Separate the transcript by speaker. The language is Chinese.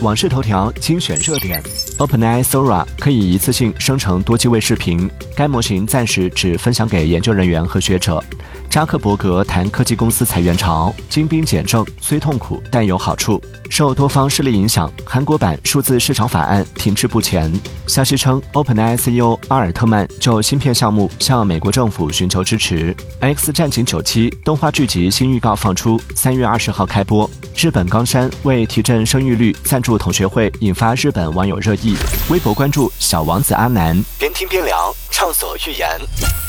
Speaker 1: 网视头条精选热点。：OpenAI Sora 可以一次性生成多机位视频，该模型暂时只分享给研究人员和学者。扎克伯格谈科技公司裁员潮，精兵简政虽痛苦但有好处。受多方势力影响，韩国版数字市场法案停滞不前。消息称，OpenAI CEO 阿尔特曼就芯片项目向美国政府寻求支持。《X 战警九七》动画剧集新预告放出，三月二十号开播。日本冈山为提振生育率赞助同学会，引发日本网友热议。微博关注小王子阿南，边听边聊，畅所欲言。